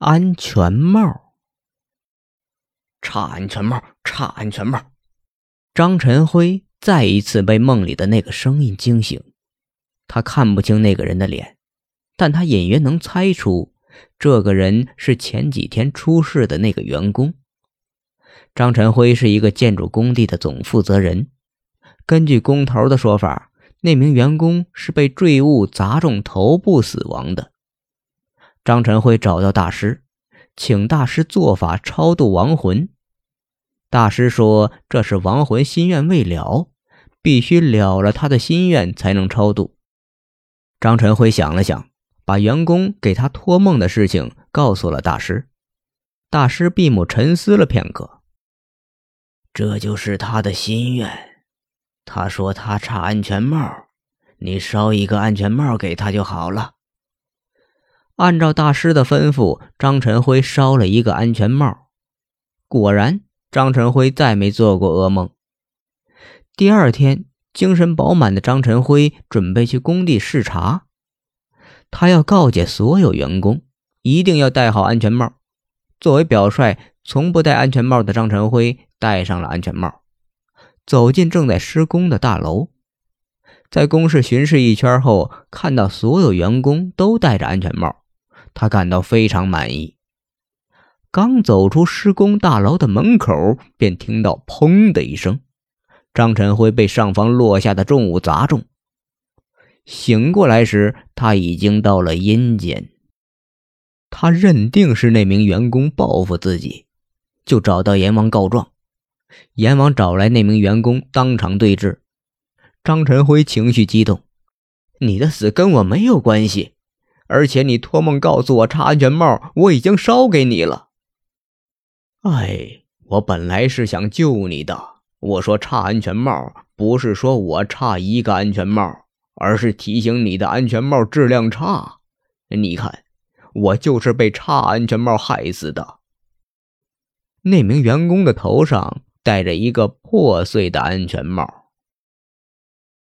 安全帽。差安全帽，差安全帽！张晨辉再一次被梦里的那个声音惊醒。他看不清那个人的脸，但他隐约能猜出，这个人是前几天出事的那个员工。张晨辉是一个建筑工地的总负责人。根据工头的说法，那名员工是被坠物砸中头部死亡的。张晨辉找到大师，请大师做法超度亡魂。大师说：“这是亡魂心愿未了，必须了了他的心愿才能超度。”张晨辉想了想，把员工给他托梦的事情告诉了大师。大师闭目沉思了片刻：“这就是他的心愿。他说他差安全帽，你烧一个安全帽给他就好了。”按照大师的吩咐，张晨辉烧了一个安全帽。果然。张晨辉再没做过噩梦。第二天，精神饱满的张晨辉准备去工地视察。他要告诫所有员工，一定要戴好安全帽。作为表率，从不戴安全帽的张晨辉戴上了安全帽，走进正在施工的大楼。在工事巡视一圈后，看到所有员工都戴着安全帽，他感到非常满意。刚走出施工大楼的门口，便听到“砰”的一声，张晨辉被上方落下的重物砸中。醒过来时，他已经到了阴间。他认定是那名员工报复自己，就找到阎王告状。阎王找来那名员工当场对质。张晨辉情绪激动：“你的死跟我没有关系，而且你托梦告诉我插安全帽，我已经烧给你了。”哎，我本来是想救你的。我说差安全帽，不是说我差一个安全帽，而是提醒你的安全帽质量差。你看，我就是被差安全帽害死的。那名员工的头上戴着一个破碎的安全帽。